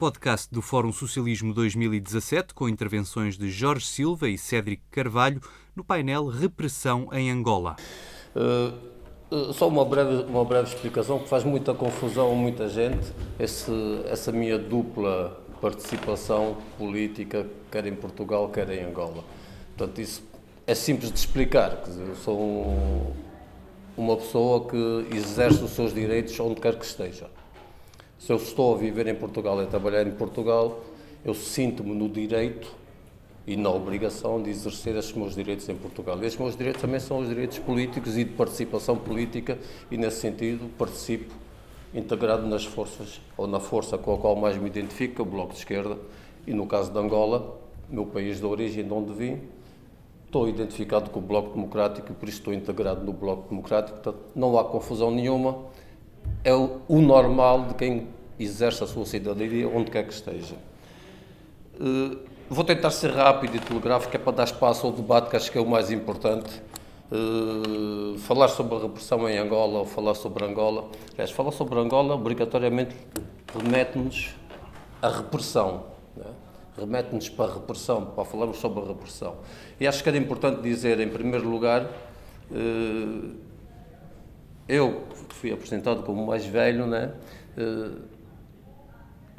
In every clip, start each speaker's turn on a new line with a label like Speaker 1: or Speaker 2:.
Speaker 1: podcast do Fórum Socialismo 2017, com intervenções de Jorge Silva e Cédric Carvalho, no painel Repressão em Angola.
Speaker 2: Uh, só uma breve, uma breve explicação, que faz muita confusão a muita gente, esse, essa minha dupla participação política, quer em Portugal, quer em Angola. Portanto, isso é simples de explicar. Dizer, eu sou um, uma pessoa que exerce os seus direitos onde quer que esteja. Se eu estou a viver em Portugal e a trabalhar em Portugal, eu sinto-me no direito e na obrigação de exercer esses meus direitos em Portugal. E esses meus direitos também são os direitos políticos e de participação política, e nesse sentido participo integrado nas forças, ou na força com a qual mais me identifico, o Bloco de Esquerda, e no caso de Angola, meu país de origem, de onde vim, estou identificado com o Bloco Democrático e por isso estou integrado no Bloco Democrático, portanto não há confusão nenhuma, é o normal de quem exerce a sua cidadania onde quer que esteja. Uh, vou tentar ser rápido e telegráfico, é para dar espaço ao debate que acho que é o mais importante. Uh, falar sobre a repressão em Angola ou falar sobre Angola, aliás, falar sobre Angola obrigatoriamente remete-nos à repressão. Né? remete-nos para a repressão, para falarmos sobre a repressão. E acho que era importante dizer, em primeiro lugar, eh, eu, fui apresentado como mais velho, né, eh,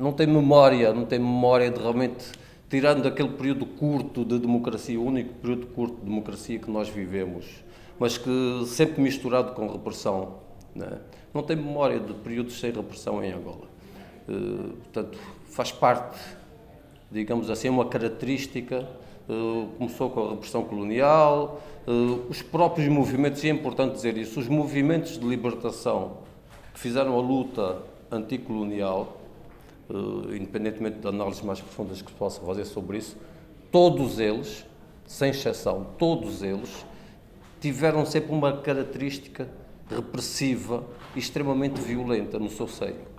Speaker 2: não tenho memória, não tenho memória de realmente, tirando aquele período curto de democracia, o único período curto de democracia que nós vivemos, mas que sempre misturado com repressão. Né? Não tenho memória de períodos sem repressão em Angola. Eh, portanto, faz parte digamos assim, uma característica. Uh, começou com a repressão colonial, uh, os próprios movimentos, e é importante dizer isso, os movimentos de libertação que fizeram a luta anticolonial, uh, independentemente de análises mais profundas que se possa fazer sobre isso, todos eles, sem exceção, todos eles, tiveram sempre uma característica repressiva e extremamente violenta no seu seio.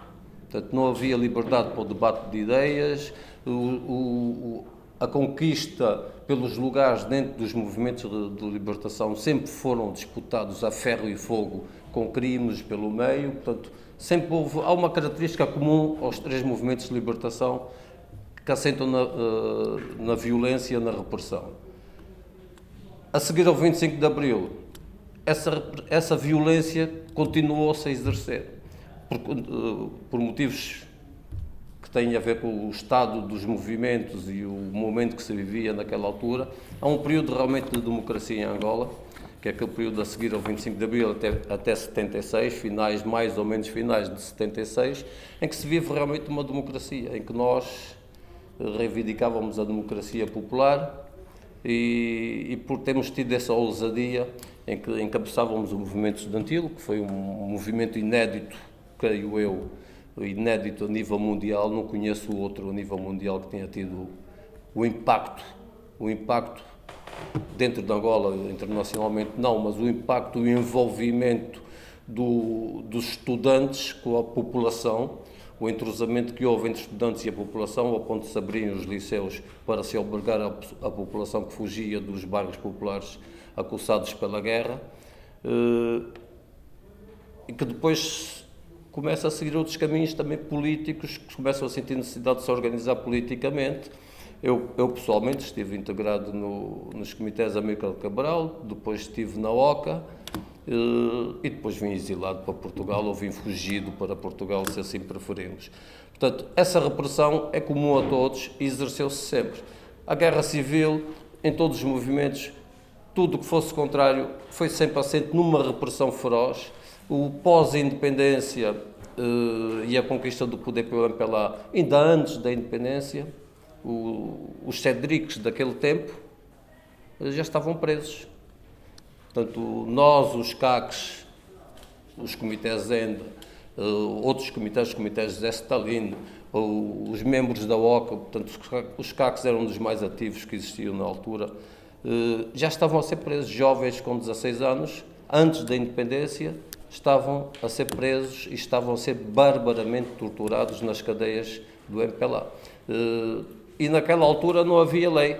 Speaker 2: Portanto, não havia liberdade para o debate de ideias, o, o, a conquista pelos lugares dentro dos movimentos de, de, libertação sempre foram disputados a ferro e fogo, com crimes pelo meio, portanto, sempre houve, há uma característica comum aos três movimentos de libertação que assentam na, uh, na violência na repressão. A seguir ao 25 de Abril, essa, essa violência continuou-se a exercer, por, uh, por motivos tem a ver com o estado dos movimentos e o momento que se vivia naquela altura. Há um período realmente de democracia em Angola, que é aquele período a seguir ao 25 de Abril até, até 76, finais mais ou menos finais de 76, em que se vive realmente uma democracia, em que nós reivindicávamos a democracia popular e, e por termos tido essa ousadia em que encabeçávamos o movimento estudantil, que foi um movimento inédito, creio eu, inédito a nível mundial, não conheço outro a nível mundial que tenha tido o impacto, o impacto dentro de Angola, internacionalmente não, mas o impacto, o envolvimento do, dos estudantes com a população, o entrosamento que houve entre estudantes e a população, ao ponto de se abrirem os liceus para se albergar a, a população que fugia dos bairros populares acossados pela guerra, eh, e que depois começa a seguir outros caminhos também políticos, que começam a sentir necessidade de se organizar politicamente. Eu, eu pessoalmente estive integrado no, nos comitês Amílcar Cabral, depois estive na OCA eh, e depois vim exilado para Portugal ou vim fugido para Portugal, se assim preferimos. Portanto, essa repressão é comum a todos e exerceu-se sempre. A guerra civil, em todos os movimentos, tudo que fosse contrário foi sempre assente numa repressão feroz o pós-independência uh, e a conquista do poder pelo MPLA, ainda antes da independência, o, os cedriques daquele tempo já estavam presos. Portanto, nós, os CACs, os comitês ENDA, uh, outros comitês, os comitês Zé Stalin, os membros da OCA, portanto, os CACs eram um dos mais ativos que existiam na altura, já estavam a ser presos jovens com 16 anos, antes da independência, estavam a ser presos e estavam a ser barbaramente torturados nas cadeias do MPLA. Eh, e naquela altura não havia lei.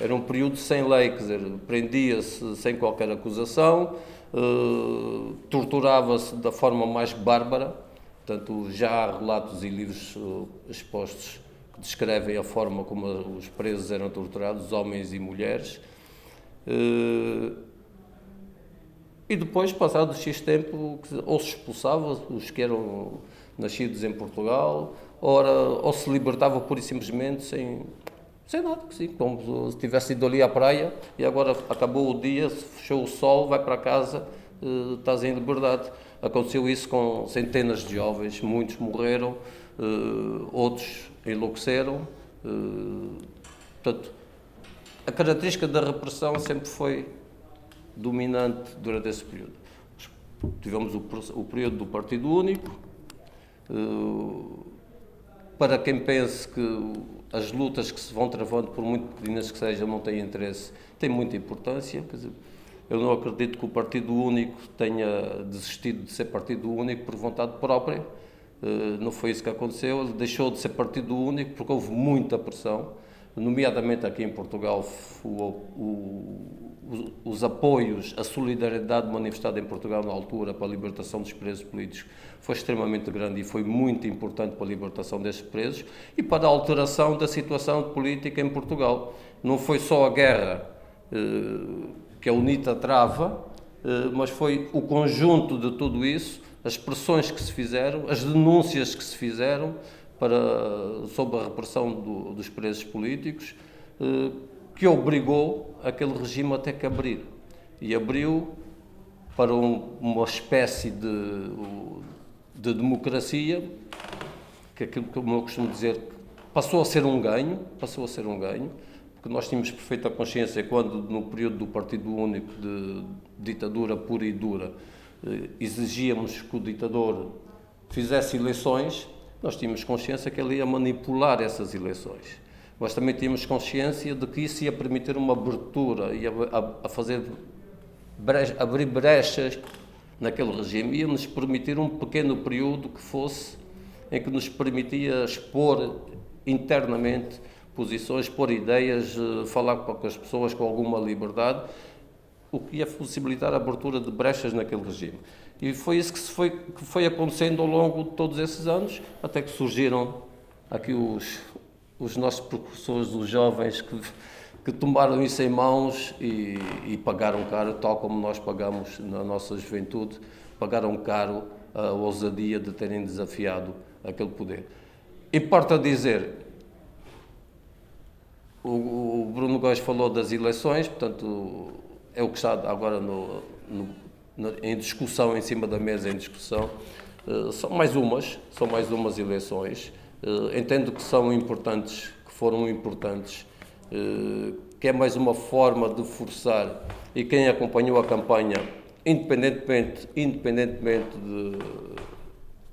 Speaker 2: Era um período sem lei, quer dizer, prendia-se sem qualquer acusação, eh, torturava-se da forma mais bárbara. Portanto, já há relatos e livros expostos que descrevem a forma como os presos eram torturados, homens e mulheres. E depois, passado X tempo, ou se expulsava os que eram nascidos em Portugal, ora, ou se libertava pura e simplesmente sem, sem nada, sim, como se tivesse ido ali à praia e agora acabou o dia, fechou o sol, vai para casa, uh, estás em liberdade. Aconteceu isso com centenas de jovens, muitos morreram, uh, outros enlouqueceram. Uh, portanto, a característica da repressão sempre foi dominante durante esse período. Tivemos o, o período do Partido Único. Uh, para quem pense que as lutas que se vão travando, por muito pequenas que sejam, não têm interesse, tem muita importância. Dizer, eu não acredito que o Partido Único tenha desistido de ser Partido Único por vontade própria. Uh, não foi isso que aconteceu. Ele deixou de ser Partido Único porque houve muita pressão, nomeadamente aqui em Portugal, o, o os apoios, a solidariedade manifestada em Portugal na altura para a libertação dos presos políticos foi extremamente grande e foi muito importante para a libertação desses presos e para a alteração da situação política em Portugal. Não foi só a guerra eh, que a UNITA trava, eh, mas foi o conjunto de tudo isso, as pressões que se fizeram, as denúncias que se fizeram para, sobre a repressão do, dos presos políticos, eh, que obrigou aquele regime a ter que abrir. E abriu para um, uma espécie de, de democracia, que aquilo que eu costumo dizer, passou a ser um ganho, passou a ser um ganho, porque nós tínhamos perfeita consciência quando, no período do Partido Único de ditadura pura e dura, eh, exigíamos que o ditador fizesse eleições, nós tínhamos consciência que ele ia manipular essas eleições mas também tínhamos consciência de que isso ia permitir uma abertura, ia a, fazer brecha, abrir brechas naquele regime, ia nos permitir um pequeno período que fosse em que nos permitia expor internamente posições, expor ideias, eh, falar com as pessoas com alguma liberdade, o que ia possibilitar a abertura de brechas naquele regime. E foi isso que, foi, que foi acontecendo ao longo de todos esses anos, até que surgiram aqui os, os nossos precursores, os jovens que, que tomaram isso em mãos e, e, pagaram caro, tal como nós pagamos na nossa juventude, pagaram caro a ousadia de terem desafiado aquele poder. Importa dizer, o, o Bruno Góes falou das eleições, portanto, é o que está agora no, no, em discussão, em cima da mesa, em discussão. Uh, são mais umas, são mais umas eleições. Eh, entendo que são importantes, que foram importantes, eh, que é mais uma forma de forçar. E quem acompanhou a campanha, independentemente, independentemente de,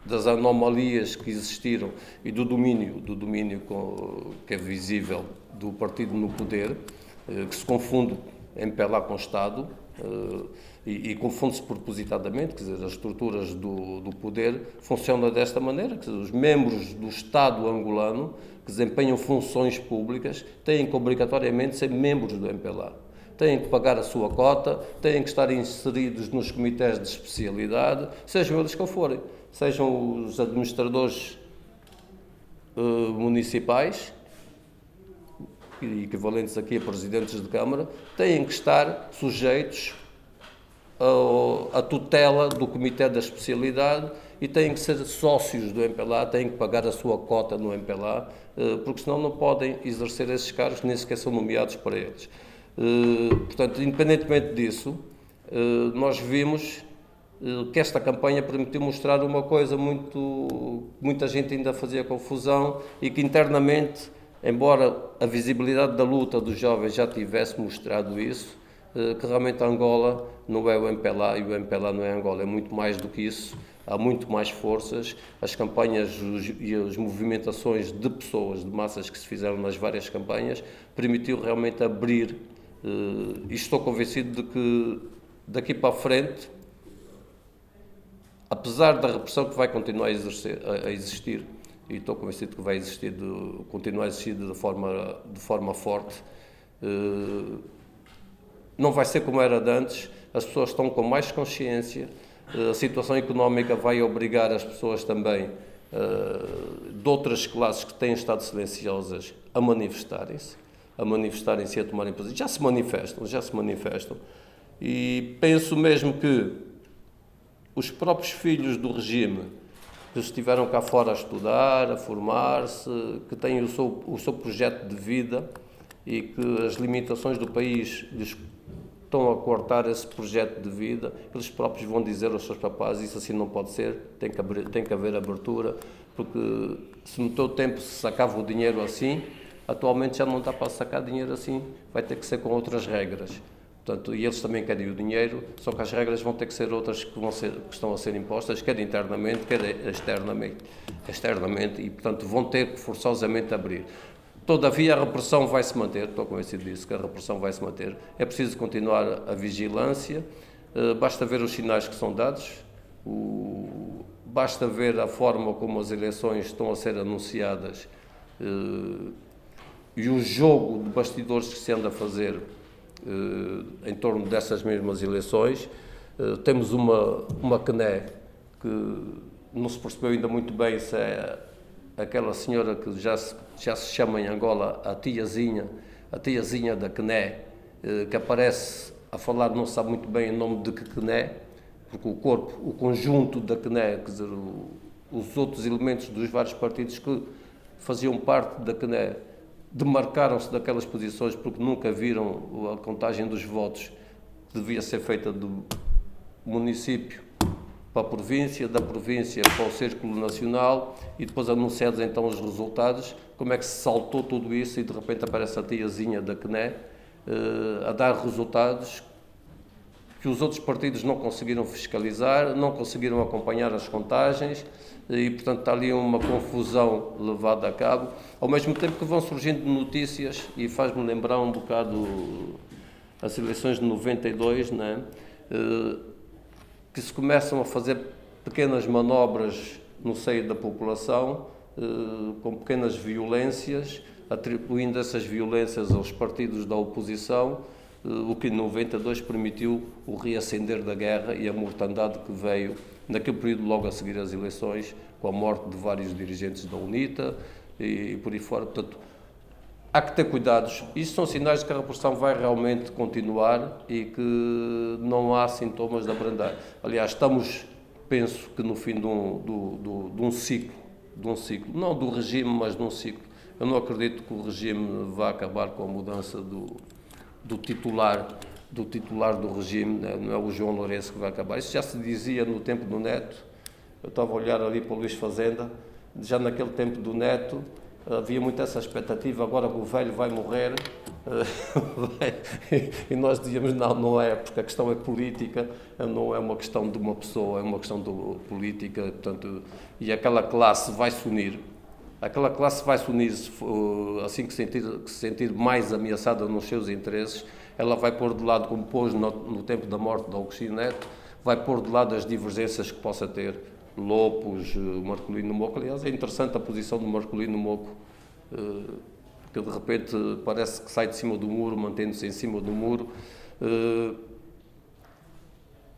Speaker 2: das anomalias que existiram e do domínio, do domínio que é visível do partido no poder, eh, que se confunde em lá com o Estado, e, e confunde-se propositadamente, quer dizer, as estruturas do, do poder funcionam desta maneira, quer dizer, os membros do Estado angolano que desempenham funções públicas têm que obrigatoriamente ser membros do MPLA. Têm que pagar a sua cota, têm que estar inseridos nos comitês de especialidade, sejam eles que forem, sejam os administradores uh, municipais, equivalentes aqui a presidentes de Câmara, têm que estar sujeitos à tutela do Comitê da Especialidade e têm que ser sócios do MPLA, têm que pagar a sua cota no MPLA, eh, porque senão não podem exercer esses cargos, nem sequer são nomeados para eles. Eh, portanto, independentemente disso, eh, nós vimos que esta campanha permitiu mostrar uma coisa muito muita gente ainda fazia confusão e que internamente embora a visibilidade da luta dos jovens já tivesse mostrado isso, que realmente Angola não é o MPLA e o MPLA não é Angola, é muito mais do que isso, há muito mais forças, as campanhas e as movimentações de pessoas, de massas que se fizeram nas várias campanhas, permitiu realmente abrir, eh, e estou convencido de que daqui para a frente, apesar da repressão que vai continuar a, exercer, a existir, e estou convencido que vai existir, de, continuar a existir de forma, de forma forte. Não vai ser como era de antes, as pessoas estão com mais consciência, A situação económica vai obrigar as pessoas também de outras classes que têm estado silenciosas a manifestarem-se, a manifestarem-se e a tomarem posição. Já se manifestam, já se manifestam. E penso mesmo que os próprios filhos do regime que estiveram cá fora a estudar, a formar-se, que têm o seu, o seu projeto de vida e que as limitações do país lhes estão a cortar esse projeto de vida, eles próprios vão dizer aos seus papás isso assim não pode ser, tem que, abrir, tem que haver abertura, porque se no teu tempo se sacava o dinheiro assim, atualmente já não dá para sacar dinheiro assim, vai ter que ser com outras regras. Portanto, e eles também querem o dinheiro, só que as regras vão ter que ser outras que, vão ser, que estão a ser impostas, quer internamente, quer externamente, externamente, e portanto vão ter que forçosamente abrir. Todavia, a repressão vai se manter, estou convencido disso, que a repressão vai se manter. É preciso continuar a vigilância, eh, basta ver os sinais que são dados, basta ver a forma como as eleições estão a ser anunciadas eh, e o jogo de bastidores que se anda a fazer eh, em torno dessas mesmas eleições. Temos uma, uma CNE que não se percebeu ainda muito bem se é aquela senhora que já se, já se chama em Angola a tiazinha, a tiazinha da CNE, eh, que aparece a falar, não sabe muito bem o nome de que CNE, porque o corpo, o conjunto da CNE, quer dizer, o, os outros elementos dos vários partidos que faziam parte da CNE, demarcaram-se daquelas posições porque nunca viram a contagem dos votos que devia ser feita do município para a província, da província para o Círculo Nacional e depois anunciados então os resultados, como é que se saltou tudo isso e de repente aparece a tiazinha da CNE eh, a dar resultados que os outros partidos não conseguiram fiscalizar, não conseguiram acompanhar as contagens e, portanto, está ali uma confusão levada a cabo, ao mesmo tempo que vão surgindo notícias, e faz-me lembrar um bocado as eleições de 92, né? Que se começam a fazer pequenas manobras no seio da população, eh, com pequenas violências, atribuindo essas violências aos partidos da oposição, eh, o que em 92 permitiu o reacender da guerra e a mortandade que veio naquele período logo a seguir às eleições, com a morte de vários dirigentes da UNITA e, por aí fora. Portanto, há que ter cuidados. Isto são sinais de que a repressão vai realmente continuar e que não há sintomas de abrandar. Aliás, estamos, penso que no fim de um, do, do, de um ciclo, de um ciclo, não do regime, mas de um ciclo. Eu não acredito que o regime vá acabar com a mudança do, do titular do titular do regime, né? não é o João Lourenço que vai acabar. Isso já se dizia no tempo do Neto. Eu estava a olhar ali para o Luís Fazenda, já naquele tempo do Neto havia muito essa expectativa, agora o velho vai morrer, e nós dizíamos, não, não é, porque a questão é política, não é uma questão de uma pessoa, é uma questão de política, portanto, e aquela classe vai se unir, aquela classe vai se unir assim que se sentir, que se sentir mais ameaçada nos seus interesses, ela vai pôr de lado, como pôs no, no tempo da morte de Agostinho Neto, vai pôr de lado as divergências que possa ter Lopes, eh, Marcolino Moco. Aliás, é interessante a posição do Marcolino Moco, eh, que de repente parece que sai de cima do muro, mantendo-se em cima do muro. Eh,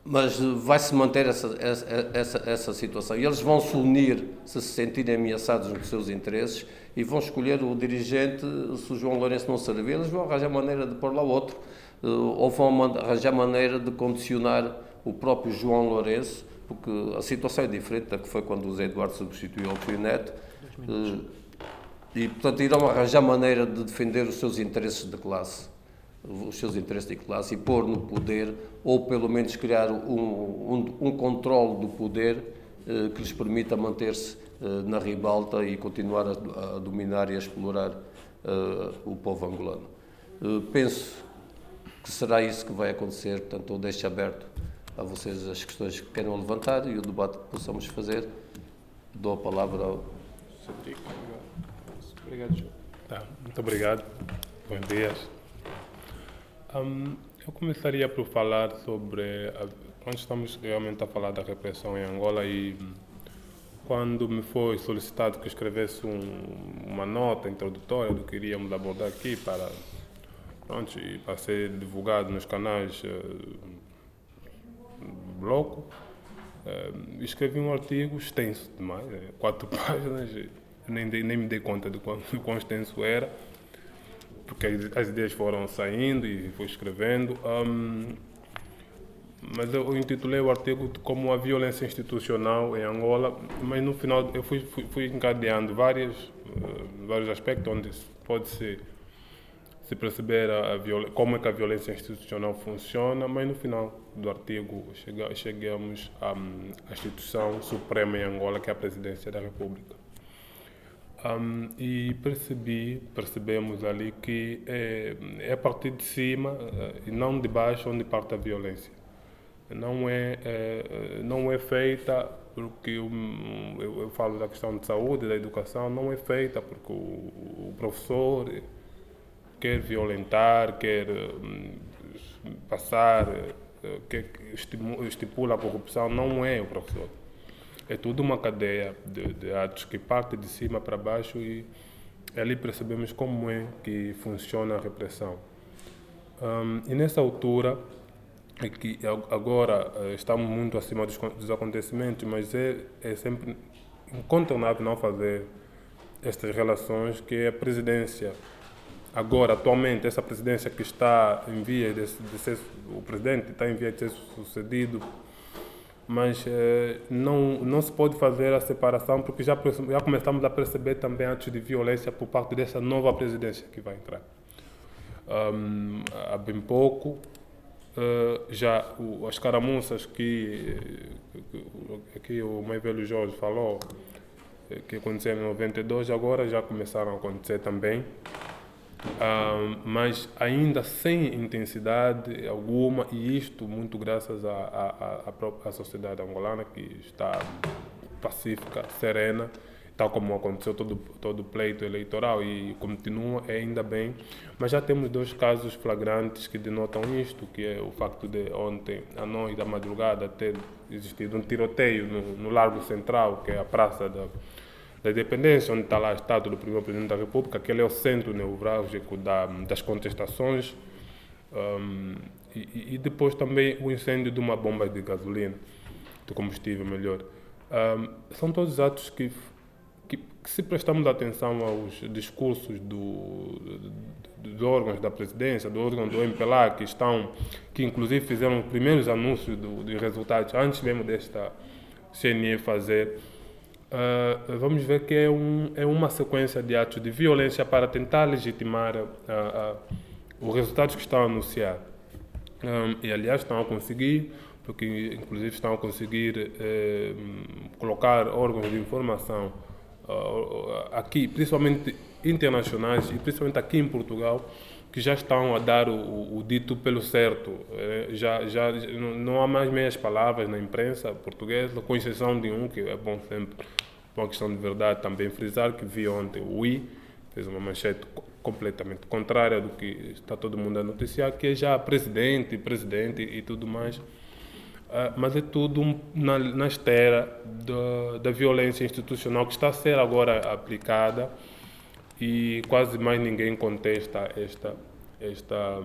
Speaker 2: mas vai-se manter essa, essa, essa, essa, situação. E eles vão se unir se se sentirem ameaçados nos seus interesses e vão escolher o dirigente. Se o João Lourenço não servir, eles vão arranjar maneira de pôr lá outro, ou vão arranjar maneira de condicionar o próprio João Lourenço porque a situação é diferente da que foi quando o Zé Eduardo substituiu o Pio Neto. Eh, e, portanto, irão arranjar maneira de defender os seus interesses de classe, os seus interesses de classe e pôr no poder, ou pelo menos criar um, um, um controle do poder eh, que lhes permita manter-se eh, na ribalta e continuar a, a dominar e a explorar eh, o povo angolano. Eh, penso que será isso que vai acontecer, portanto, eu deixo aberto a vocês as questões que queiram levantar e o debate que possamos fazer. Dou a palavra ao
Speaker 3: Cedric. Obrigado, João. Tá, muito obrigado. Bom dia. Um, eu começaria por falar sobre. Quando estamos realmente a falar da repressão em Angola e quando me foi solicitado que escrevesse um, uma nota introdutória do que iríamos abordar aqui para, pronto, e para ser divulgado nos canais uh, bloco. Uh, escrevi um artigo extenso demais, quatro páginas, nem, nem me dei conta de quão, de quão extenso era, porque as ideias foram saindo e fui escrevendo. Um, mas eu intitulei o artigo como a violência institucional em Angola, mas no final eu fui, fui, fui encadeando várias, uh, vários aspectos onde pode ser se perceber a, a como é que a violência institucional funciona, mas no final do artigo chega, chegamos à, à, instituição suprema em Angola, que é a Presidência da República. Um, e percebi, percebemos ali que é, é a partir de cima uh, e não de baixo onde parte a violência. Não é, é não é feita porque eu, eu, eu, falo da questão de saúde, da educação, não é feita porque o, o professor quer violentar, quer hum, passar, eh, quer estipula a corrupção, não é o professor. É tudo uma cadeia de, de atos que parte de cima para baixo e ali percebemos como é que funciona a repressão. Um, e nessa altura, é que agora eh, estamos muito acima dos, dos acontecimentos, mas é, é sempre incontornável não fazer estas relações que a presidência agora, atualmente, essa presidência que está em via de, de ser, o presidente está em via de ser sucedido, mas eh, não, não se pode fazer a separação porque já, já começamos a perceber também atos de violência por parte dessa nova presidência que vai entrar. Um, há bem pouco, uh, já as caramuças que, que, que o mais velho Jorge falou, eh, que aconteceram em 92, agora já começaram a acontecer também mas ainda sem intensidade alguma, e isto muito graças à, à, à, à sociedade angolana, que está pacífica, serena, tal como aconteceu todo, todo pleito eleitoral e continua, é ainda bem. Mas já temos dois casos flagrantes que denotam isto, que é o facto de ontem, à noite da madrugada, ter existido um tiroteio no, no Largo Central, que é a praça da da independência, onde está lá a estátua do primeiro presidente da República, aquele é o centro neurálgico da, das contestações. Um, e, e, depois também o incêndio de uma bomba de gasolina, de combustível melhor. Um, são todos atos que, que, que, se prestamos atenção aos discursos do, dos órgãos da presidência, do órgão do MPLA, que estão, que inclusive fizeram os primeiros anúncios do, dos resultados antes mesmo desta CNE fazer, Uh, vamos ver que é, um, é uma sequência de atos de violência para tentar legitimar uh, uh, os resultados que estão a anunciar. Um, e, aliás, estão a conseguir, porque, inclusive, estão a conseguir eh, colocar órgãos de informação aqui, principalmente internacionais, e principalmente aqui em Portugal, que já estão a dar o, o dito pelo certo. É, já, já não há mais meias palavras na imprensa portuguesa, com exceção de um que é bom sempre, uma questão de verdade, também frisar que vi ontem o I, fez uma manchete completamente contrária do que está todo mundo a noticiar, que é já presidente, presidente e tudo mais. Uh, mas é tudo na, na esteira da, da violência institucional que está a ser agora aplicada e quase mais ninguém contesta esta, esta,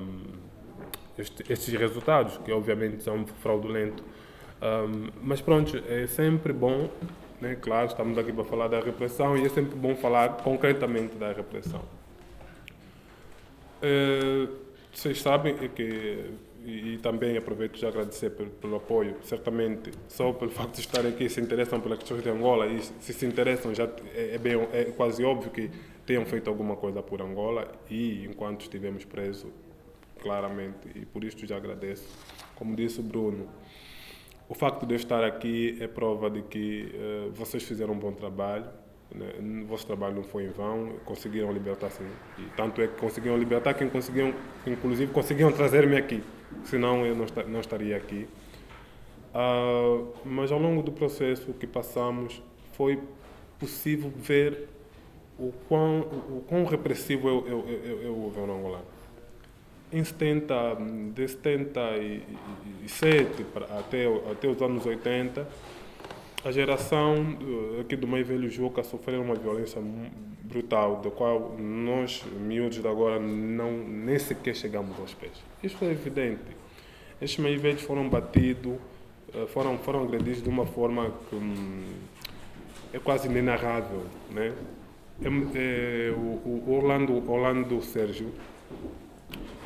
Speaker 3: este, estes resultados, que obviamente são fraudulentos. Um, mas pronto, é sempre bom, né? claro, estamos aqui para falar da repressão e é sempre bom falar concretamente da repressão. Uh, vocês sabem que e, também aproveito já agradecer pelo, pelo, apoio. Certamente, só pelo facto de estarem aqui, se interessam pelas questões de Angola e se se interessam, já é, é, bem, é quase óbvio que tenham feito alguma coisa por Angola e enquanto estivemos presos, claramente, e por isso já agradeço. Como disse o Bruno, o facto de eu estar aqui é prova de que uh, vocês fizeram um bom trabalho, né? o vosso trabalho não foi em vão, conseguiram libertar-se. E tanto é que conseguiram libertar quem conseguiram, inclusive conseguiram trazer-me aqui, senão eu não, não estaria aqui. Uh, mas ao longo do processo que passamos, foi possível ver o quão, o quão repressivo é, é, é, é o governo angolano. Em 70, de 77 até, até os anos 80, a geração aqui do meio velho Juca sofreu uma violência brutal, da qual nós, miúdos de agora, não, nem sequer chegamos aos pés. Isso é evidente. Estes meio velhos foram batidos uh, foram, foram agredidos de uma forma que um, é quase inenarrável. Né? É, é, o, o, Orlando, Orlando Sérgio,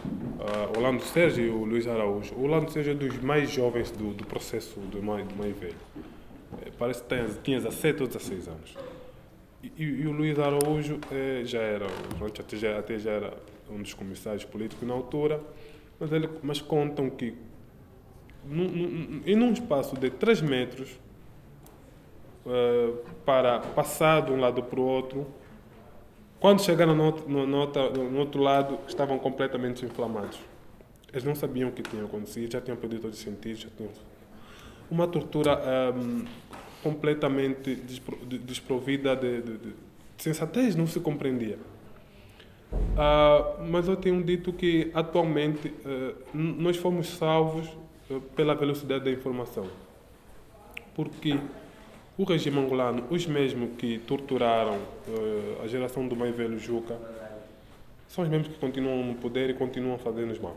Speaker 3: uh, Orlando Sérgio e o Luiz Araújo. O Orlando Sérgio é dos mais jovens do, do processo do mais, do mais velho. É, parece que tinha, tinha 17 ou 16 anos. E, e o Luiz Araújo é, já era, até já, até já era um dos comissários políticos na altura, mas, ele, mas contam que num, num, em um espaço de 3 metros, uh, para passar de um lado para o outro, quando chegaram no, no, no, no, outro lado, estavam completamente inflamados. Eles não sabiam o que tinha acontecido, já tinham perdido todos os sentidos, já tinham... Uma tortura um, completamente desprovida de, de, de, sensatez, não se compreendia. Uh, mas eu tenho dito que, atualmente, uh, nós fomos salvos uh, pela velocidade da informação. Porque o regime angolano, os mesmos que torturaram uh, a geração do mais velho Juca, são os mesmos que continuam no poder e continuam a fazer-nos mal.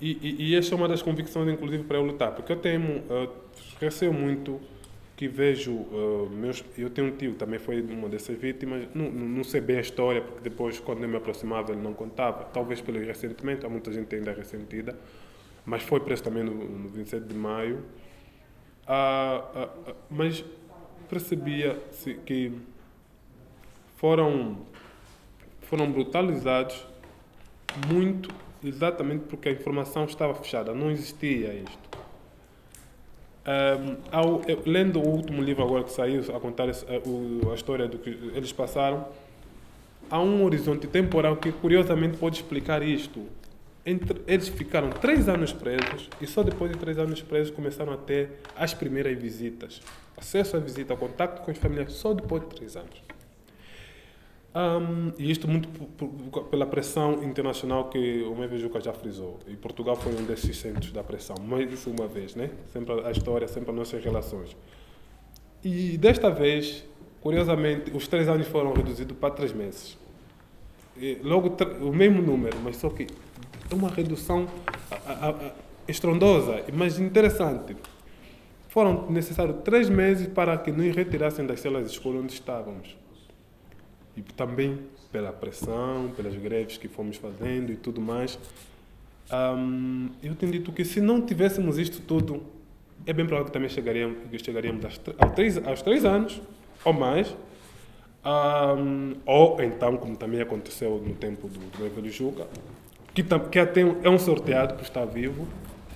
Speaker 3: E, e, e, essa é uma das convicções, inclusive, para eu lutar, porque eu temo, uh, receio muito que vejo uh, meus. Eu tenho um tio também foi uma dessas vítimas, não, não, sei bem a história, porque depois, quando eu me aproximava, ele não contava, talvez pelo ressentimento, há muita gente ainda ressentida, mas foi preso também no, no 27 de maio ah, ah, ah, mas percebia-se que foram, foram brutalizados muito exatamente porque a informação estava fechada, não existia isto. Um, ao, eu, lendo o último livro agora que saiu a contar a, a, a história do que eles passaram, há um horizonte temporal que curiosamente pode explicar isto entre, eles ficaram três anos presos e só depois de três anos presos começaram a ter as primeiras visitas. Acesso à visita, contato com os familiares, só depois de três anos. Um, e isto muito pela pressão internacional que o Mevejuca já frisou. E Portugal foi um desses centros da pressão, mais uma vez, né? Sempre a história, sempre as nossas relações. E desta vez, curiosamente, os três anos foram reduzidos para três meses. E logo o mesmo número, mas só que é uma redução estrondosa, mas interessante. Foram necessários três meses para que nos retirassem das celas de escola onde estávamos. E também pela pressão, pelas greves que fomos fazendo e tudo mais. Eu tenho dito que se não tivéssemos isto tudo, é bem provável que também chegaríamos, chegaríamos aos, três, aos três anos ou mais. Ou então, como também aconteceu no tempo do, do Evelio Juca, que, que é um sorteado por estar vivo,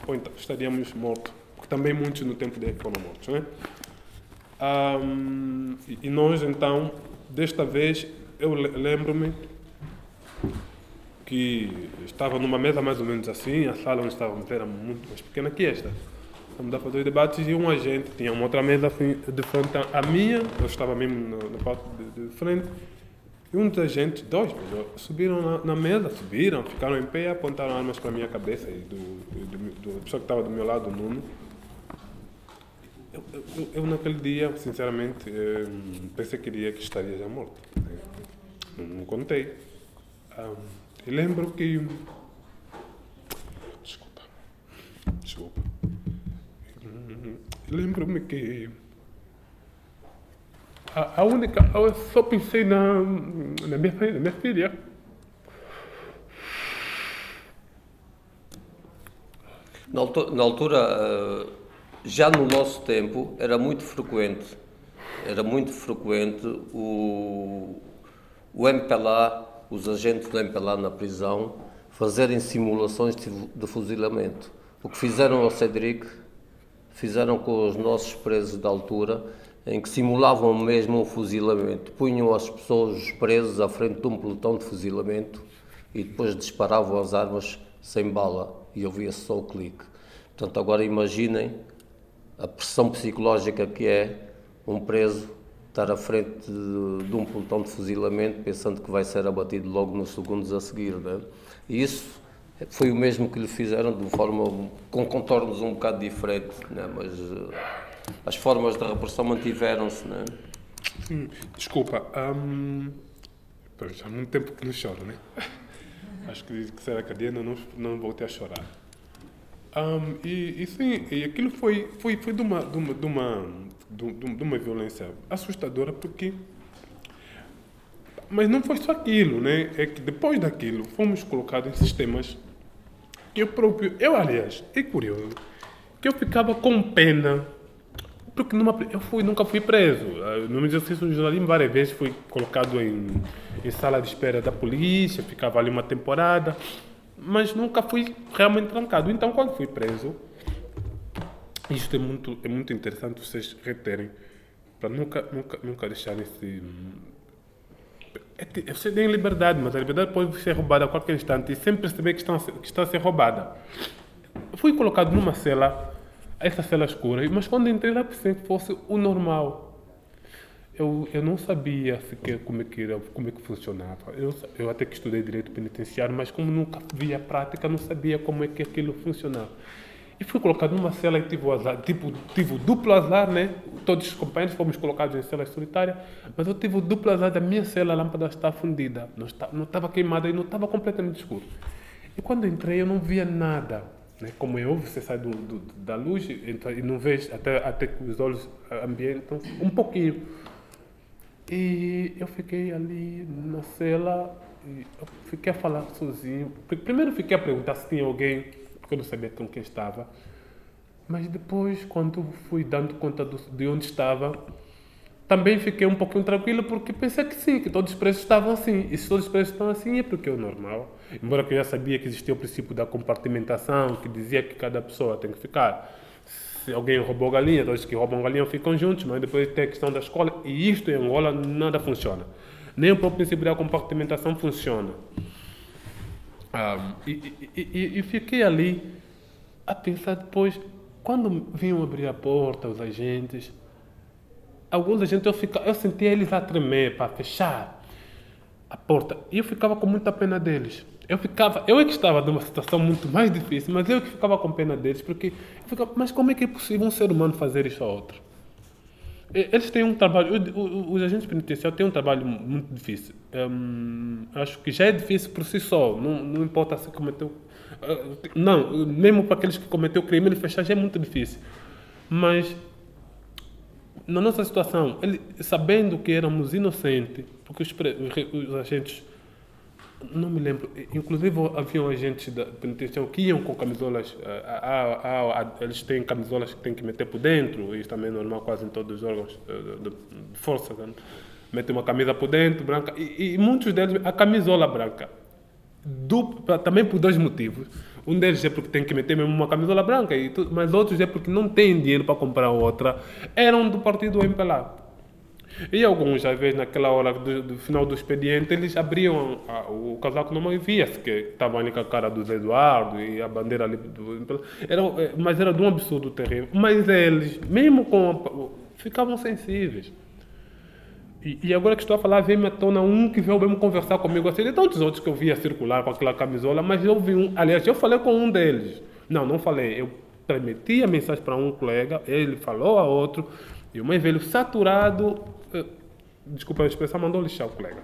Speaker 3: ou então estaríamos mortos. Porque também muitos no tempo dele foram mortos. Né? Um, e nós, então, desta vez, eu lembro-me que estava numa mesa mais ou menos assim, a sala onde estávamos era muito mais pequena que esta. Estamos a fazer os debates e um agente tinha uma outra mesa de frente à minha, eu estava mesmo na, na parte de, de frente, e dos agentes, dois, subiram na, na, mesa, subiram, ficaram em pé apontaram armas para a minha cabeça e do, do, do, pessoa que estava do meu lado, o Nuno. Eu, eu, eu, naquele dia, sinceramente, pensei que iria que estaria já morto. Não, não contei. E lembro que. Desculpa. Desculpa. Lembro-me que a, a única. Eu só pensei na, na, minha, na minha filha.
Speaker 2: Na altura, na altura, eh, já no nosso tempo, era muito frequente, era muito frequente o, o MPLA, os agentes do MPLA na prisão, fazerem simulações de fuzilamento. O que fizeram ao Cedric, fizeram com os nossos presos da altura, em que simulavam mesmo um fuzilamento. Punham as pessoas, os presos, à frente de um pelotão de fuzilamento e depois disparavam as armas sem bala e ouvia-se só o clique. Portanto, agora imaginem a pressão psicológica que é um preso estar à frente de, de um pelotão de fuzilamento pensando que vai ser abatido logo nos segundos a seguir. Né? E isso foi o mesmo que lhe fizeram de forma com contornos um bocado diferentes, né? mas as formas de repressão mantiveram-se, não é?
Speaker 3: Desculpa. Hum, já há muito tempo que não choro, né? Acho que, que será cadeia não, não voltei a chorar. Um, e, e, sim, e aquilo foi, foi, foi de, uma, de, uma, de, uma, de, uma violência assustadora, porque. Mas não foi só aquilo, né? É que depois daquilo fomos colocados em sistemas. Eu próprio, eu aliás, é curioso, que eu ficava com pena, porque numa, eu fui, nunca fui preso. Ah, no exercício de jornalismo, várias vezes fui colocado em, em sala de espera da polícia, ficava ali uma temporada mas nunca fui realmente trancado. Então, quando fui preso, isto é muito, é muito interessante vocês reterem, para nunca, nunca, nunca deixarem esse. É, você tem liberdade, mas a liberdade pode ser roubada a qualquer instante e sempre perceber que, que está a ser roubada. Fui colocado numa cela, essa cela escura, mas quando entrei lá pensei que fosse o normal eu, eu não sabia sequer como é que, era, como é que funcionava. Eu, eu até que estudei direito penitenciário, mas como nunca via prática, não sabia como é que aquilo funcionava. E fui colocado numa cela e tive o azar, tipo, tive o duplo azar, né? Todos os companheiros fomos colocados em cela solitária, mas eu tive o duplo azar da minha cela, a lâmpada está fundida, não estava, queimada e não estava completamente escuro. E quando entrei, eu não via nada. Né? Como é óbvio, você sai do, do, da luz então, e não vê até, até que os olhos ambientam um pouquinho. E eu fiquei ali na cela, eu fiquei a falar sozinho. Primeiro fiquei a perguntar se tinha alguém, porque eu não sabia com quem estava. Mas depois, quando fui dando conta do, de onde estava, também fiquei um pouquinho tranquilo porque pensei que sim, que todos os preços estavam assim. E se todos os preços estão assim é porque é o normal. Embora eu já sabia que existia o princípio da compartimentação, que dizia que cada pessoa tem que ficar se alguém roubou galinha, todos que roubam galinha ficam juntos, mas depois tem a questão da escola, e isto em Angola nada funciona. Nem o próprio princípio da compartimentação funciona. Um, e, e, e, fiquei ali a pensar depois, quando vinham abrir a porta, os agentes, alguns agentes eu, fica, eu sentia eles a tremer para fechar a porta, e eu ficava com muita pena deles eu ficava, eu é que estava numa situação muito mais difícil, mas eu que ficava com pena deles, porque ficava, mas como é que é possível um ser humano fazer isso a outro? Eles têm um trabalho, os agentes penitenciários têm um trabalho muito difícil. Hum, acho que já é difícil por si só, não, não importa se cometeu. Ah, não, mesmo para aqueles que cometeu crime, ele fechar já é muito difícil. Mas, na nossa situação, ele, sabendo que éramos inocentes, porque os, os agentes não me lembro. Inclusive, haviam agentes da penitenciária que iam com camisolas. Ah, ah, ah, eles têm camisolas que têm que meter por dentro, isso também é normal quase em todos os órgãos de, de força. Né? Metem uma camisa por dentro, branca. E, e, muitos deles, a camisola branca, dupla, também por dois motivos. Um deles é porque tem que meter mesmo uma camisola branca, e tudo, mas outros é porque não têm dinheiro para comprar outra. Eram do partido MPLA. E alguns, às vezes, naquela hora do, do final do expediente, eles abriam a, o casaco não via-se que estava ali com a cara do Eduardo e a bandeira ali. Do, era, é, mas era de um absurdo terrível. Mas eles, mesmo com. ficavam sensíveis. E, e, agora que estou a falar, veio-me à tona um que veio mesmo conversar comigo assim, de tantos outros que eu via circular com aquela camisola, mas eu vi um. Aliás, eu falei com um deles. Não, não falei. Eu transmiti a mensagem para um colega, ele falou a outro, e o mais velho, saturado, uh, desculpa a expressão, mandou lixar o colega.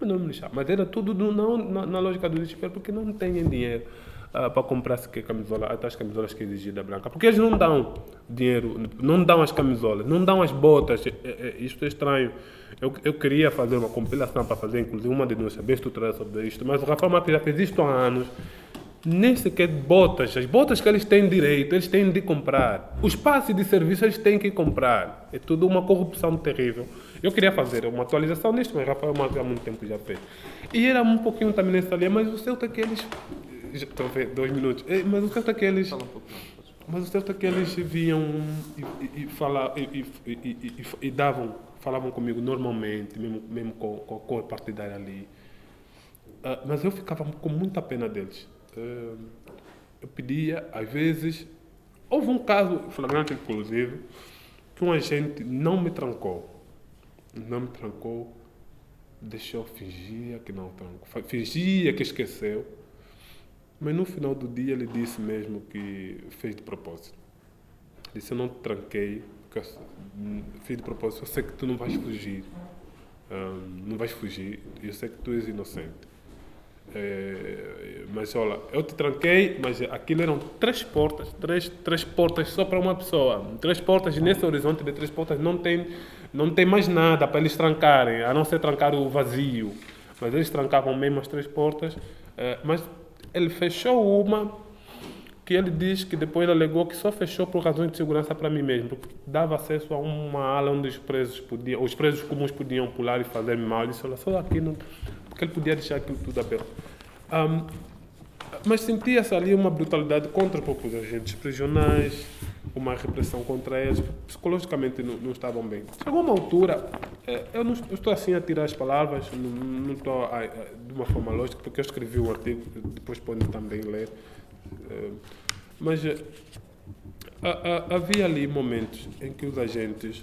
Speaker 3: Mandou lixar. Mas era tudo do, não, na, na, lógica do desespero, porque não têm dinheiro uh, para comprar sequer camisola, até as camisolas que exigem da branca. Porque eles não dão dinheiro, não dão as camisolas, não dão as botas. É, é, é isto é estranho. Eu, eu queria fazer uma compilação para fazer, inclusive, uma denúncia bem estruturada sobre isto, mas o Rafael Mapes já fez isto há anos nem sequer botas. As botas que eles têm direito, eles têm de comprar. Os passes de serviço eles têm que comprar. É tudo uma corrupção terrível. Eu queria fazer uma atualização nisto, mas Rafael Marques há muito tempo já fez. E era um pouquinho também nessa linha, mas o certo é que eles. Estou a ver, dois minutos. Mas o certo é que eles. Mas o certo é que eles vinham e, e, falar, e, e, e, davam, falavam comigo normalmente, mesmo, mesmo com, com a cor partidária ali. Uh, mas eu ficava com muita pena deles eu pedia, às vezes, houve um caso flagrante, inclusive, que um agente não me trancou. Não me trancou, deixou, fingia que não trancou, fingia que esqueceu, mas no final do dia ele disse mesmo que fez de propósito. Disse: Eu não te tranquei, porque fiz de propósito, eu sei que tu não vais fugir. Um, não vais fugir, eu sei que tu és inocente. É, mas olha, eu te tranquei, mas aquilo eram três portas, três, três portas só para uma pessoa. Três portas, nesse horizonte de três portas não tem, não tem mais nada para eles trancarem, a não ser trancar o vazio. Mas eles trancavam mesmo as três portas, é, mas ele fechou uma que ele diz que depois alegou que só fechou por razões de segurança para mim mesmo, porque dava acesso a uma ala onde os presos podiam, os presos comuns podiam pular e fazer mal. Ele disse, olha, só aqui não, porque ele podia deixar aquilo tudo aberto. Um, mas sentia-se ali uma brutalidade contra os agentes prisionais, uma repressão contra eles, psicologicamente não, não estavam bem. Chegou uma altura, eh, eu não eu estou assim a tirar as palavras, não, não estou a, a, de uma forma lógica, porque eu escrevi um artigo, depois podem também ler. Eh, mas eh, havia ali momentos em que os agentes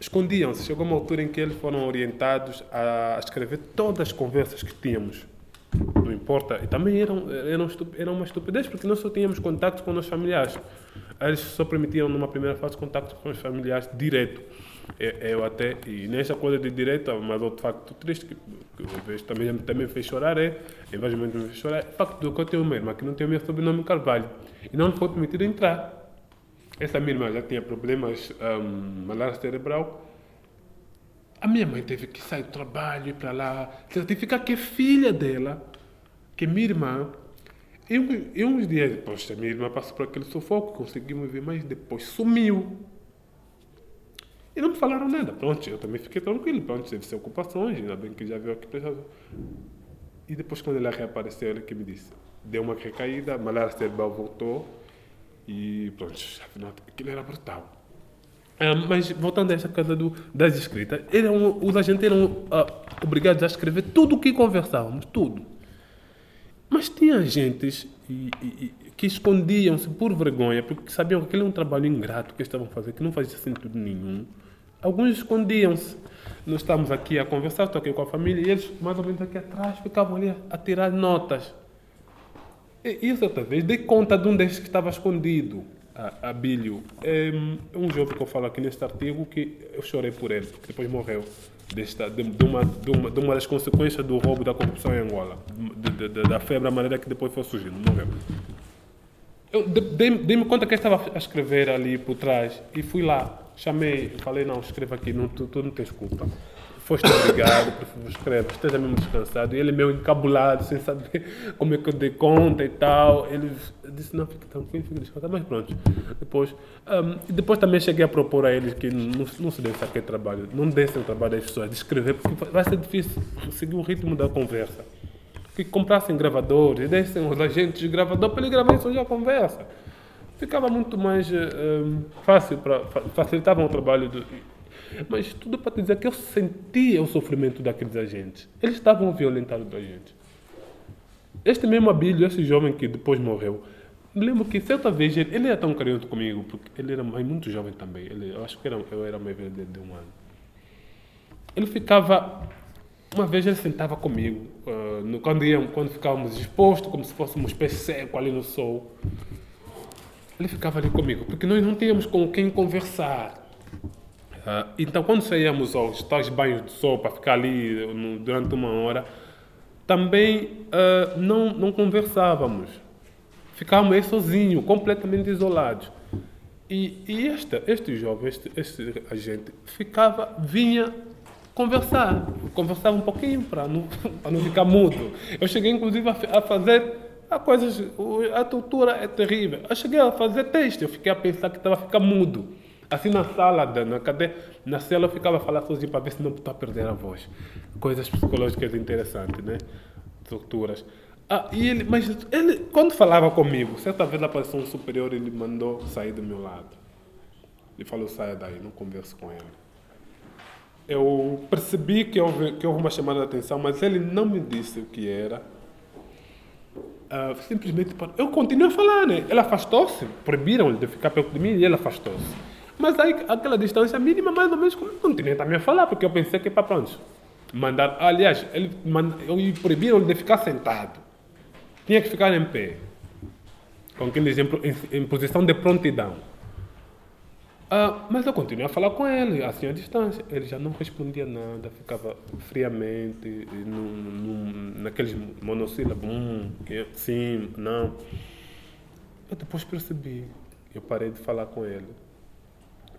Speaker 3: escondiam-se. Chegou uma altura em que eles foram orientados a escrever todas as conversas que tínhamos. Não importa. E também eram, eram, eram uma estupidez, porque nós só tínhamos contato com os familiares. Eles só permitiam, numa primeira fase, contato com os familiares direto. Eu até, e nessa coisa de direito, mas outro facto triste que, que eu vejo também, também fez chorar é, infelizmente me fez chorar, é o facto de que eu tenho uma irmã que não tem o meu sobrenome Carvalho e não foi permitido entrar essa minha irmã já tinha problemas, um, malária cerebral. A minha mãe teve que sair do trabalho, ir para lá, certificar que é filha dela, que é minha irmã. E, e uns dias depois, a minha irmã passou por aquele sufoco, conseguimos ver, mas depois sumiu. E não me falaram nada. Pronto, eu também fiquei tranquilo. Pronto, teve ser ocupações, ainda bem que já viu aqui. E depois, quando ela reapareceu, ele que me disse: deu uma recaída, a malária cerebral voltou e pronto, afinal, aquilo era brutal. Ah, mas voltando a essa coisa do, das escritas, eram, os agentes eram ah, obrigados a escrever tudo o que conversávamos, tudo. Mas tinha agentes e, e, que escondiam-se por vergonha, porque sabiam que aquele era um trabalho ingrato que estavam fazendo, que não fazia sentido nenhum. Alguns escondiam-se. Nós estávamos aqui a conversar, estou aqui com a família, e eles, mais ou menos aqui atrás, ficavam ali a, tirar notas. E outra vez dei conta de um desses que estava escondido, a, a Bílio. É um jovem que eu falo aqui neste artigo que eu chorei por ele, que depois morreu. Desta, de, de, uma, de, uma, de uma das consequências do roubo da corrupção em Angola, de, de, da febre amarela que depois foi surgindo, morreu. Eu dei-me dei conta que ele estava a escrever ali por trás e fui lá, chamei, falei, não, escreva aqui, não, tu, tu não tens culpa foste obrigado, por favor, escreve, esteja mesmo descansado. E ele meio encabulado, sem saber como é que eu dei conta e tal. Ele disse, não, fique tranquilo, fique descansado. Mas pronto, depois... Um, depois também cheguei a propor a eles que não, não se desse aquele trabalho, não dessem o trabalho das pessoas de escrever, porque vai ser difícil seguir o ritmo da conversa. Que comprassem gravadores dessem os agentes de gravador para ele gravar isso já a conversa. Ficava muito mais um, fácil, para facilitava o trabalho do, mas tudo para te dizer que eu sentia o sofrimento daqueles agentes. Eles estavam violentando a gente. Este mesmo Abílio, esse jovem que depois morreu, lembro que certa vez ele, ele era tão carinhoso comigo, porque ele era muito jovem também. Ele, eu acho que era, eu era mais velho de, de um ano. Ele ficava uma vez ele sentava comigo, uh, no, quando, íamos, quando ficávamos expostos, como se fôssemos pés secos ali no sol. Ele ficava ali comigo, porque nós não tínhamos com quem conversar. Uh, então, quando saíamos aos tais banhos de sol para ficar ali no, durante uma hora, também uh, não, não conversávamos. Ficávamos aí sozinhos, completamente isolados. E, e este, este jovem, este, este agente, ficava, vinha conversar. Conversava um pouquinho para não, não ficar mudo. Eu cheguei, inclusive, a, a fazer a coisas. A tortura é terrível. Eu cheguei a fazer teste. Eu fiquei a pensar que estava a ficar mudo. Assim na sala, na cadeia, na cela eu ficava a falar sozinho para ver se não estava a perder a voz. Coisas psicológicas interessantes, né? Torturas. Ah, e ele, mas ele, quando falava comigo, certa vez apareceu um superior ele mandou sair do meu lado. Ele falou, saia daí, não converso com ele. Eu percebi que houve, que houve uma chamada de atenção, mas ele não me disse o que era. Uh, simplesmente, eu continuei a falar, né? Ele afastou-se, proibiram-lhe de ficar perto de mim e ele afastou-se. Mas aí, aquela distância mínima, mais ou menos, continuei também a falar, porque eu pensei que para pronto. Mandar, aliás, ele, eu proibiram de ficar sentado. Tinha que ficar em pé. Com aquele exemplo, em, em posição de prontidão. Ah, mas eu continuei a falar com ele, assim à distância. Ele já não respondia nada, ficava friamente, num, num, naqueles monossílabos, hum, sim, não. Eu depois percebi, eu parei de falar com ele.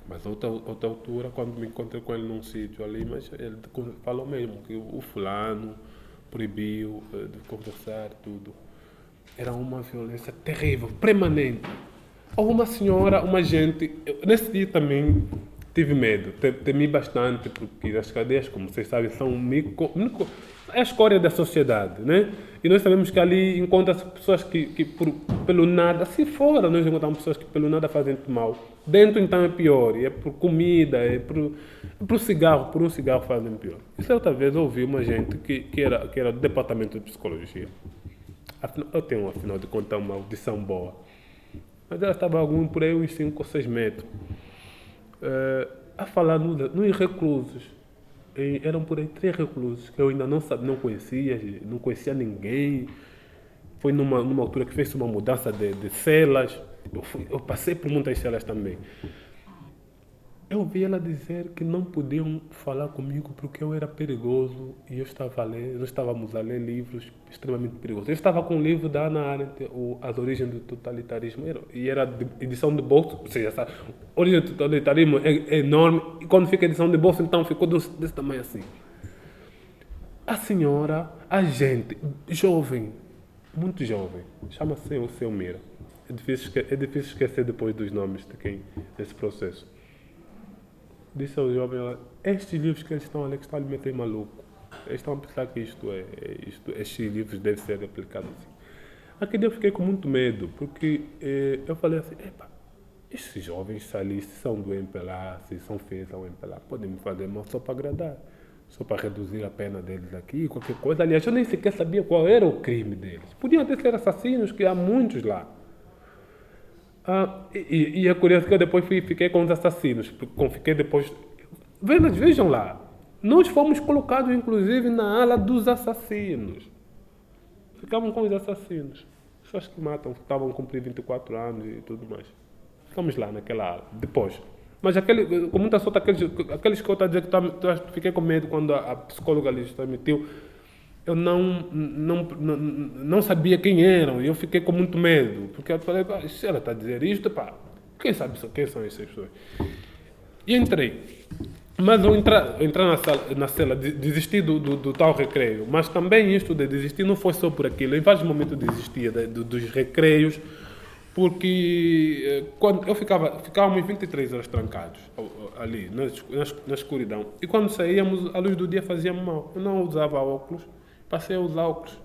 Speaker 3: Mas outra, outra altura, quando me encontrei com ele num sítio ali, mas ele falou mesmo que o fulano proibiu eh, de conversar, tudo. Era uma violência terrível, permanente. Houve uma senhora, uma gente. Eu, nesse dia também tive medo, temi bastante, porque as cadeias, como vocês sabem, são micro, micro, é a escória da sociedade, né? E nós sabemos que ali encontra-se pessoas que, que por, pelo nada, se fora, nós encontramos pessoas que pelo nada fazem mal. Dentro então é pior, é por comida, é por, é por cigarro, por um cigarro fazem pior. Isso outra vez eu ouvi uma gente que, que, era, que era do departamento de psicologia. Eu tenho, afinal de contas, uma audição boa. Mas ela estava algum por aí uns 5 ou 6 metros. Uh, a falar nos reclusos e eram por aí três reclusos que eu ainda não, sabia, não conhecia, não conhecia ninguém. Foi numa, numa altura que fez uma mudança de, de celas. Eu, fui, eu passei por muitas celas também. Eu ouvi ela dizer que não podiam falar comigo porque eu era perigoso e eu estava a ler, nós estávamos a ler livros extremamente perigosos. Eu estava com o livro da Ana Arendt, o As Origens do Totalitarismo, e era edição de bolso, ou seja, origem do totalitarismo é, é, enorme, e quando fica edição de bolso, então ficou desse, desse tamanho assim. A senhora, a gente, jovem, muito jovem, chama-se o seu Mira. É difícil, é difícil esquecer depois dos nomes de quem nesse processo disse ao jovem, estes livros que eles estão ali, que estão a lhe meter maluco. Eles estão a pensar que isto é, é, isto, estes livros devem ser aplicados assim. Aquele dia eu fiquei com muito medo, porque eh, eu falei assim, epa, esses jovens ali, se são do MPLA, se são feitos ao MPLA, podem me fazer mal só para agradar, só para reduzir a pena deles aqui, qualquer coisa. Aliás, eu nem sequer sabia qual era o crime deles. Podiam até ser assassinos, que há muitos lá. Ah, e, e, é curioso que eu depois fui, fiquei com os assassinos. Fiquei depois. Vejam, vejam lá. Nós fomos colocados, inclusive, na ala dos assassinos. Ficavam com os assassinos. Pessoas que matam, estavam a cumprir 24 anos e tudo mais. Ficamos lá naquela ala. Depois. Mas aquele, com muita sorte, aqueles, aqueles que eu estou a dizer que fiquei com medo quando a, a psicóloga lhes transmitiu eu não, não, não, não sabia quem eram e eu fiquei com muito medo. Porque eu falei, se ela está a dizer isto, pá, quem sabe quem são essas pessoas? E entrei. Mas eu entrar, entrar na, sala, na cela, desisti do, do, do, tal recreio. Mas também isto de desistir não foi só por aquilo. Em vários momentos eu desistia de, de, dos recreios, porque eh, quando eu ficava, ficávamos 23 horas trancados ali, na, na, na escuridão. E quando saíamos, a luz do dia fazia mal. Eu não usava óculos passei a usar óculos.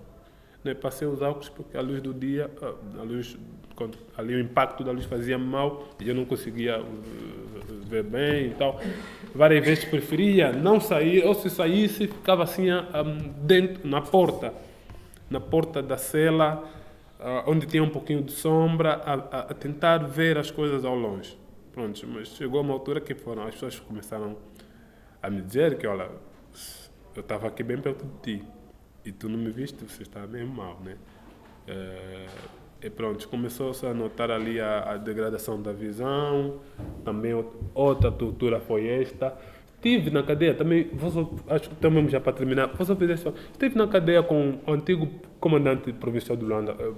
Speaker 3: Né? Passei a usar óculos porque a luz do dia, a luz, ali o impacto da luz fazia mal e eu não conseguia uh, ver bem e tal. Várias vezes preferia não sair, ou se saísse, ficava assim dentro, na porta, na porta da cela, onde tinha um pouquinho de sombra, a, a, a, tentar ver as coisas ao longe. Pronto, mas chegou uma altura que foram, as pessoas começaram a me dizer que, olha, eu estava aqui bem perto de ti e tu não me viste, você está mesmo mal, né? É, e pronto, começou-se a notar ali a, a, degradação da visão, também outra tortura foi esta. Estive na cadeia também, vou só, acho que também já para terminar, vou só fazer isso. Estive na cadeia com o antigo comandante provincial do Luanda, eh,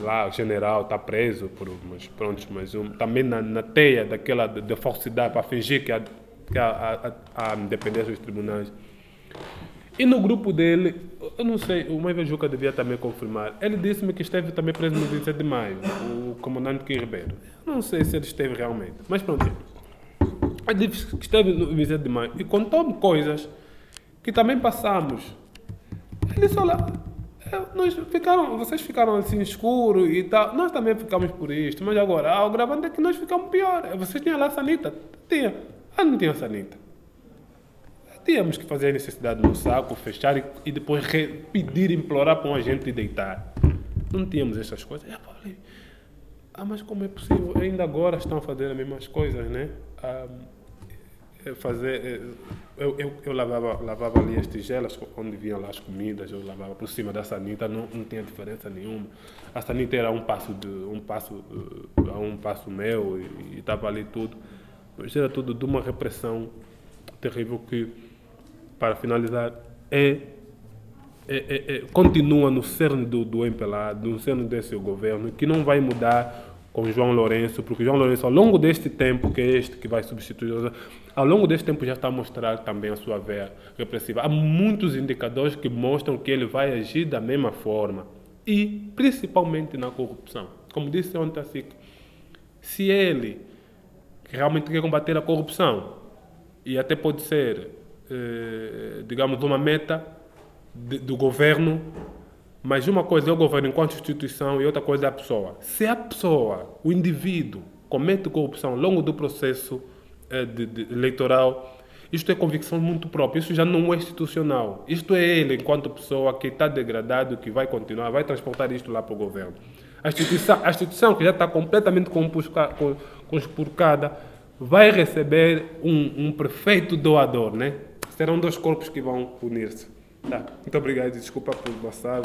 Speaker 3: lá, general, está preso, por, mas pronto, mas um, também na, na teia daquela de, de falsidade, para fingir que há, que há, há, há independência dos tribunais. E no grupo dele, eu não sei, o Maiva Juca devia também confirmar. Ele disse-me que esteve também preso no 27 de maio, o comandante Kim Ribeiro. Eu não sei se ele esteve realmente, mas pronto. Ele disse que esteve no 27 de maio e contou-me coisas que também passamos. Ele disse: Olha, nós ficaram, vocês ficaram assim escuro e tal. Nós também ficamos por isto, mas agora, ao gravando é que nós ficamos pior. Vocês tinham lá a sanita? Tinha. Ah, não tinha sanita. Tínhamos que fazer a necessidade no saco, fechar e, e depois pedir, implorar para um agente deitar. Não tínhamos essas coisas. Eu falei, ah, mas como é possível? Ainda agora estão a fazer as mesmas coisas, né? Ah, fazer, eu, eu, eu, lavava, lavava ali as tigelas onde vinham lá as comidas, eu lavava por cima da sanita, não, não tinha diferença nenhuma. A sanita era um passo de um passo a um passo meu e estava ali tudo. gera tudo de uma repressão terrível que, para finalizar, é, é, é, é continua no cerne do, do MPLA, no cerne desse governo, que não vai mudar com João Lourenço, porque João Lourenço, ao longo deste tempo, que é este que vai substituir, ao longo deste tempo já está a mostrar também a sua veia repressiva. Há muitos indicadores que mostram que ele vai agir da mesma forma, e principalmente na corrupção. Como disse ontem a se ele realmente quer combater a corrupção, e até pode ser, eh, digamos, uma meta de, do governo mas uma coisa é o governo enquanto instituição e outra coisa é a pessoa. Se a pessoa, o indivíduo, comete corrupção ao longo do processo eh, de, de, eleitoral, isto é convicção muito própria, isso já não é institucional. Isto é ele, enquanto pessoa, que está degradado, que vai continuar, vai transportar isto lá para o governo. A instituição, a instituição que já está completamente conspurcada, vai receber um, um prefeito doador, né? Serão dois corpos que vão unir-se. Tá. Muito obrigado e desculpa por passar.